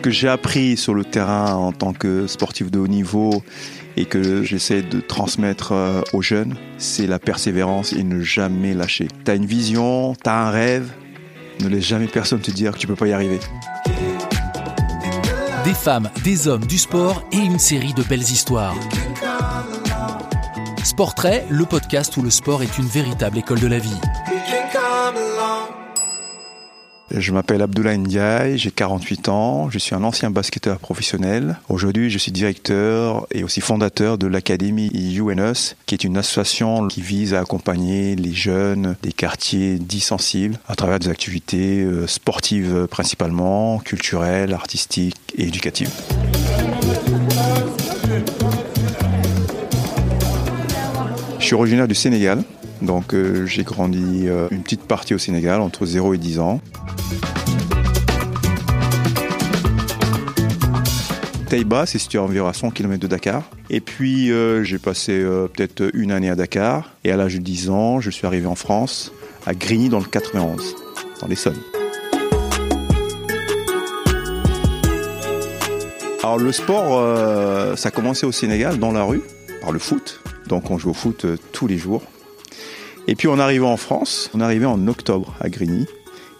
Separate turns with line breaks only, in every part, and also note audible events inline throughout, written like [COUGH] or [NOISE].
Ce que j'ai appris sur le terrain en tant que sportif de haut niveau et que j'essaie de transmettre euh, aux jeunes, c'est la persévérance et ne jamais lâcher. Tu as une vision, tu as un rêve, ne laisse jamais personne te dire que tu peux pas y arriver.
Des femmes, des hommes, du sport et une série de belles histoires. Sportrait, le podcast où le sport est une véritable école de la vie.
Je m'appelle Abdoulaye Ndiaye, j'ai 48 ans, je suis un ancien basketteur professionnel. Aujourd'hui, je suis directeur et aussi fondateur de l'Académie UNS, qui est une association qui vise à accompagner les jeunes des quartiers dits sensibles à travers des activités euh, sportives principalement, culturelles, artistiques et éducatives. Je suis originaire du Sénégal, donc euh, j'ai grandi euh, une petite partie au Sénégal, entre 0 et 10 ans. Taïba, c'est situé à environ à 100 km de Dakar. Et puis euh, j'ai passé peut-être une année à Dakar. Et à l'âge de 10 ans, je suis arrivé en France, à Grigny dans le 91, dans l'Essonne. Alors le sport, ça a commencé au Sénégal, dans la rue, par le foot. Donc on joue au foot tous les jours. Et puis on arrivait en France, on arrivait en octobre à Grigny,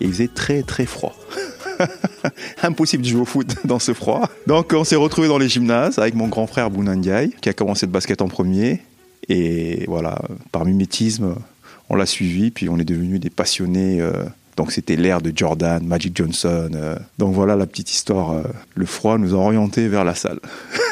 et il faisait très très froid. [LAUGHS] Impossible de jouer au foot [LAUGHS] dans ce froid. Donc on s'est retrouvé dans les gymnases avec mon grand frère Bounandiaï, qui a commencé le basket en premier. Et voilà, par mimétisme, on l'a suivi, puis on est devenus des passionnés. Euh, donc c'était l'ère de Jordan, Magic Johnson. Euh. donc voilà la petite histoire. Euh, le froid nous a orientés vers la salle. [LAUGHS]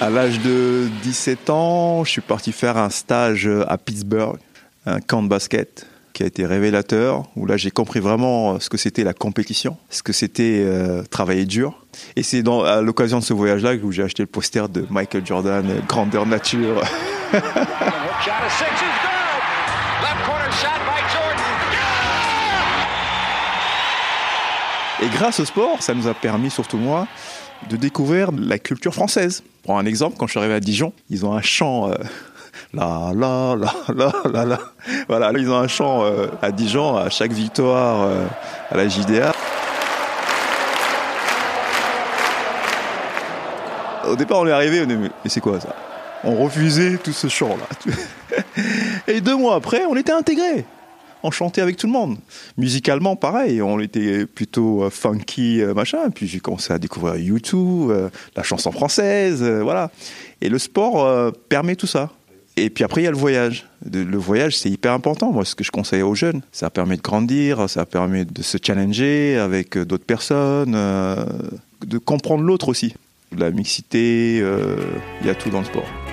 À l'âge de 17 ans, je suis parti faire un stage à Pittsburgh, un camp de basket qui a été révélateur, où là j'ai compris vraiment ce que c'était la compétition, ce que c'était euh, travailler dur. Et c'est à l'occasion de ce voyage-là que j'ai acheté le poster de Michael Jordan, grandeur nature. [LAUGHS] Et grâce au sport, ça nous a permis, surtout moi, de découvrir la culture française. Pour un exemple, quand je suis arrivé à Dijon, ils ont un chant. Euh, [LAUGHS] la la la la la la. Voilà, ils ont un chant euh, à Dijon à chaque victoire euh, à la JDA. Au départ, on est arrivé, on est mais c'est quoi ça? On refusait tout ce chant là. [LAUGHS] Et deux mois après, on était intégrés on chantait avec tout le monde. Musicalement, pareil, on était plutôt euh, funky, euh, machin. Puis j'ai commencé à découvrir YouTube, euh, la chanson française, voilà. Et le sport permet tout ça. Et puis après, il y a le voyage. Le voyage, c'est hyper important. Moi, ce que je conseille aux jeunes, ça permet de grandir, ça permet de se challenger avec d'autres personnes, de comprendre l'autre aussi. La mixité, il y a tout dans le sport.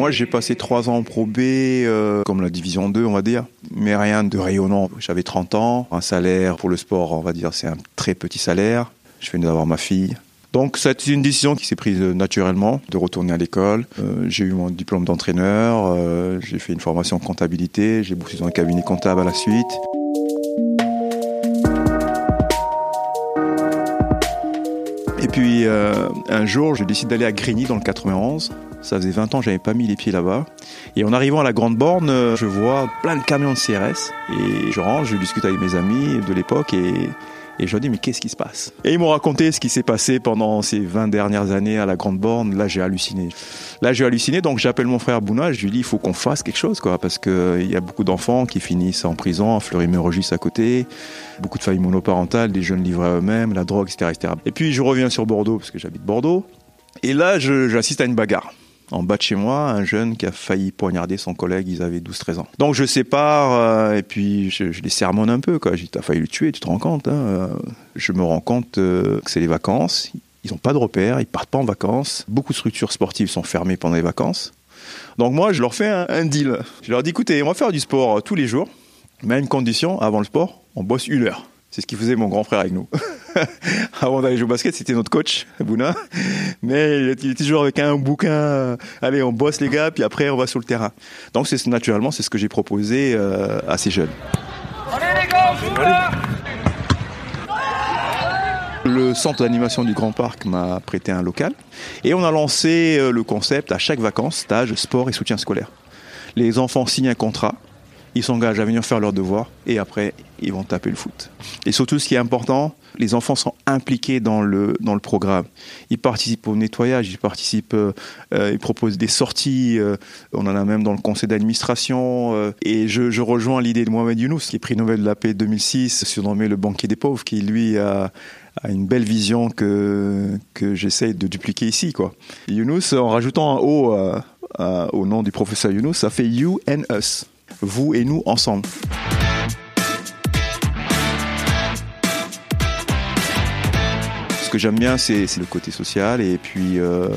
Moi, j'ai passé trois ans en Pro B, euh, comme la Division 2, on va dire, mais rien de rayonnant. J'avais 30 ans, un salaire pour le sport, on va dire, c'est un très petit salaire. Je venais d'avoir ma fille. Donc, c'est une décision qui s'est prise naturellement de retourner à l'école. Euh, j'ai eu mon diplôme d'entraîneur, euh, j'ai fait une formation en comptabilité, j'ai bossé dans un cabinet comptable à la suite. Et puis, un jour, je décide d'aller à Grigny dans le 91 ça faisait 20 ans que j'avais pas mis les pieds là-bas. Et en arrivant à la Grande Borne, euh, je vois plein de camions de CRS. Et je rentre, je discute avec mes amis de l'époque et, je dis, mais qu'est-ce qui se passe? Et ils m'ont raconté ce qui s'est passé pendant ces 20 dernières années à la Grande Borne. Là, j'ai halluciné. Là, j'ai halluciné, donc j'appelle mon frère Bouna, je lui dis, il faut qu'on fasse quelque chose, quoi, parce qu'il euh, y a beaucoup d'enfants qui finissent en prison, à Fleury-Mérogis à côté, beaucoup de familles monoparentales, des jeunes livrés à eux-mêmes, la drogue, etc., etc. Et puis, je reviens sur Bordeaux, parce que j'habite Bordeaux. Et là, j'assiste à une bagarre en bas de chez moi, un jeune qui a failli poignarder son collègue, ils avaient 12-13 ans. Donc je sépare, euh, et puis je, les sermonne un peu, quoi. J'ai t'as failli le tuer, tu te rends compte, hein, euh. Je me rends compte euh, que c'est les vacances, ils n'ont pas de repères, ils partent pas en vacances. Beaucoup de structures sportives sont fermées pendant les vacances. Donc moi, je leur fais un, deal. Je leur dis, écoutez, on va faire du sport tous les jours, mais une condition, avant le sport, on bosse une heure. C'est ce qu'il faisait mon grand frère avec nous. [LAUGHS] [LAUGHS] Avant d'aller jouer au basket, c'était notre coach, Bouna. Mais il était toujours avec un bouquin. Euh, allez, on bosse les gars, puis après on va sur le terrain. Donc c'est naturellement, c'est ce que j'ai proposé euh, à ces jeunes. Allez les gars, Le centre d'animation du Grand Parc m'a prêté un local et on a lancé euh, le concept à chaque vacances, stage, sport et soutien scolaire. Les enfants signent un contrat ils s'engagent à venir faire leurs devoirs et après ils vont taper le foot. Et surtout ce qui est important, les enfants sont impliqués dans le dans le programme. Ils participent au nettoyage, ils participent, euh, euh, ils proposent des sorties. Euh, on en a même dans le conseil d'administration. et je, rejoins l'idée de Mohamed Younous, qui est prix Nobel de la paix 2006, surnommé le banquier des pauvres, qui lui a a une belle vision que que j'essaye de dupliquer ici quoi. Younous en rajoutant un O au nom du professeur Younous, ça fait you and us vous et nous ensemble. Ce que j'aime bien, c'est le côté social et puis euh,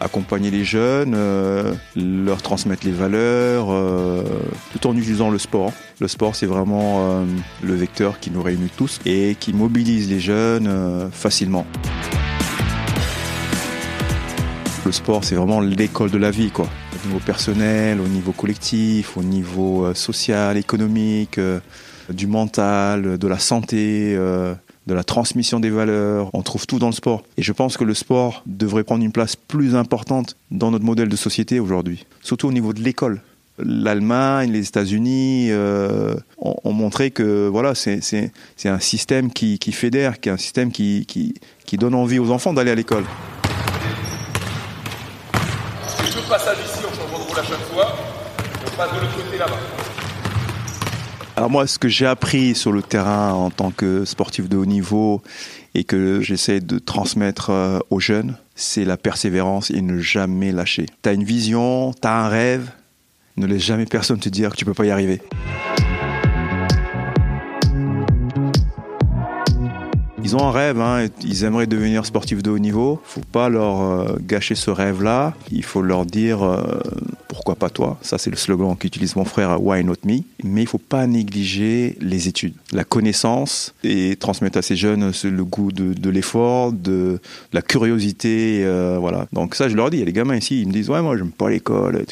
accompagner les jeunes, euh, leur transmettre les valeurs, euh, tout en utilisant le sport. Le sport, c'est vraiment le vecteur qui nous réunit tous et qui mobilise les jeunes facilement. Le sport, c'est vraiment l'école de la vie, quoi au niveau personnel, au niveau collectif, au niveau euh, social, économique, euh, du mental, de la santé, euh, de la transmission des valeurs. On trouve tout dans le sport. Et je pense que le sport devrait prendre une place plus importante dans notre modèle de société aujourd'hui, surtout au niveau de l'école. L'Allemagne, les États-Unis ont, montré que voilà, c'est un système qui, fédère, qui est un système qui, qui donne envie aux enfants d'aller à l'école. Alors moi, ce que j'ai appris sur le terrain en tant que sportif de haut niveau et que j'essaie de transmettre euh, aux jeunes, c'est la persévérance et ne jamais lâcher. Tu as une vision, tu as un rêve, ne laisse jamais personne te dire que tu peux pas y arriver. Ils ont un rêve, hein, ils aimeraient devenir sportifs de haut niveau. Faut pas leur euh, gâcher ce rêve-là. Il faut leur dire euh, pourquoi pas toi? Ça, c'est le slogan qu'utilise mon frère Why Not Me. Mais il faut pas négliger les études, la connaissance et transmettre à ces jeunes le goût de, l'effort, de, la curiosité. Euh, voilà. Donc ça, je leur dis. Il y a des gamins ici, ils me disent ouais, moi, j'aime pas l'école.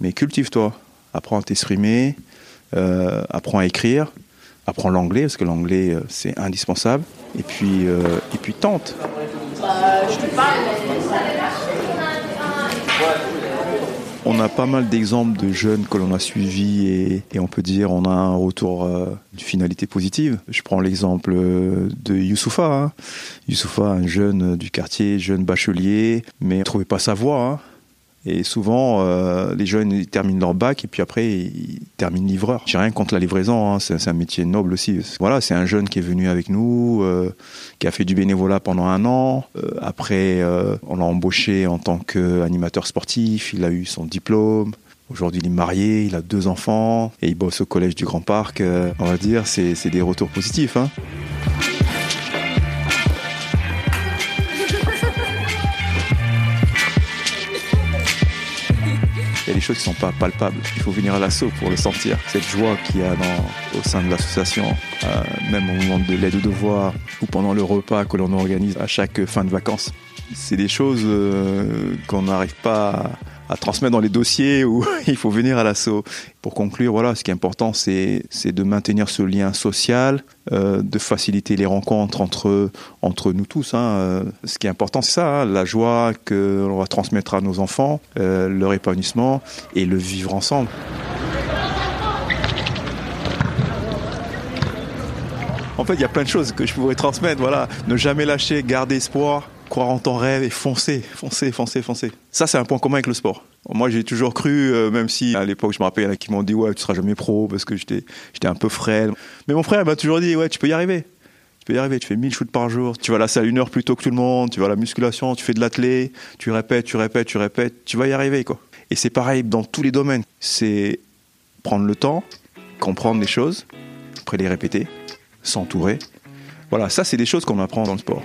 Mais cultive-toi, apprends à t'exprimer, apprends à écrire apprends l'anglais parce que l'anglais c'est indispensable et puis, euh, et puis tente. On a pas mal d'exemples de jeunes que l'on a suivis et, on peut dire on a un retour euh, d'une finalité positive. Je prends l'exemple euh, de Youssoufa. Hein. Youssoufa, un jeune du quartier, jeune bachelier, mais ne trouvait pas sa voie. Hein. Et souvent, euh, les jeunes ils terminent leur bac et puis après ils terminent livreur. J'ai rien contre la livraison, hein, c'est un métier noble aussi. Voilà, c'est un jeune qui est venu avec nous, euh, qui a fait du bénévolat pendant un an. Euh, après, on l'a embauché en tant qu'animateur sportif. Il a eu son diplôme. Aujourd'hui, il est marié, il a deux enfants et il bosse au collège du Grand Parc. on va dire, c'est des retours positifs. Hein. Des choses qui sont pas palpables. Il faut venir à l'assaut pour le sentir. Cette joie qu'il y a au sein de l'association, euh, même au moment de l'aide au devoir ou pendant le repas que l'on organise à chaque fin de vacances. C'est des choses euh, qu'on n'arrive pas à transmettre dans les dossiers où [LAUGHS] il faut venir à l'assaut. Pour conclure, voilà, ce qui est important, c'est de maintenir ce lien social, euh, de faciliter les rencontres entre entre nous tous. Hein. Euh, ce qui est important, c'est ça, hein, la joie que l'on va transmettre à nos enfants, euh, leur épanouissement et le vivre ensemble. En fait, il y a plein de choses que je pourrais transmettre. Voilà, ne jamais lâcher, garder espoir, croire en ton rêve et foncer, foncer, foncer, foncer. Ça, c'est un point commun avec le sport. Moi, j'ai toujours cru, euh, même si à l'époque, je me rappelle, il y en a qui m'ont dit, ouais, tu seras jamais pro parce que j'étais, un peu frêle. Mais mon frère m'a toujours dit, ouais, tu peux y arriver. Tu peux y arriver. Tu fais 1000 shoots par jour. Tu vas à la salle une heure plus tôt que tout le monde. Tu vas à la musculation. Tu fais de l'athlé. Tu répètes, tu répètes, tu répètes. Tu vas y arriver, quoi. Et c'est pareil dans tous les domaines. C'est prendre le temps, comprendre les choses, après les répéter, s'entourer. Voilà, ça, c'est des choses qu'on apprend dans le sport.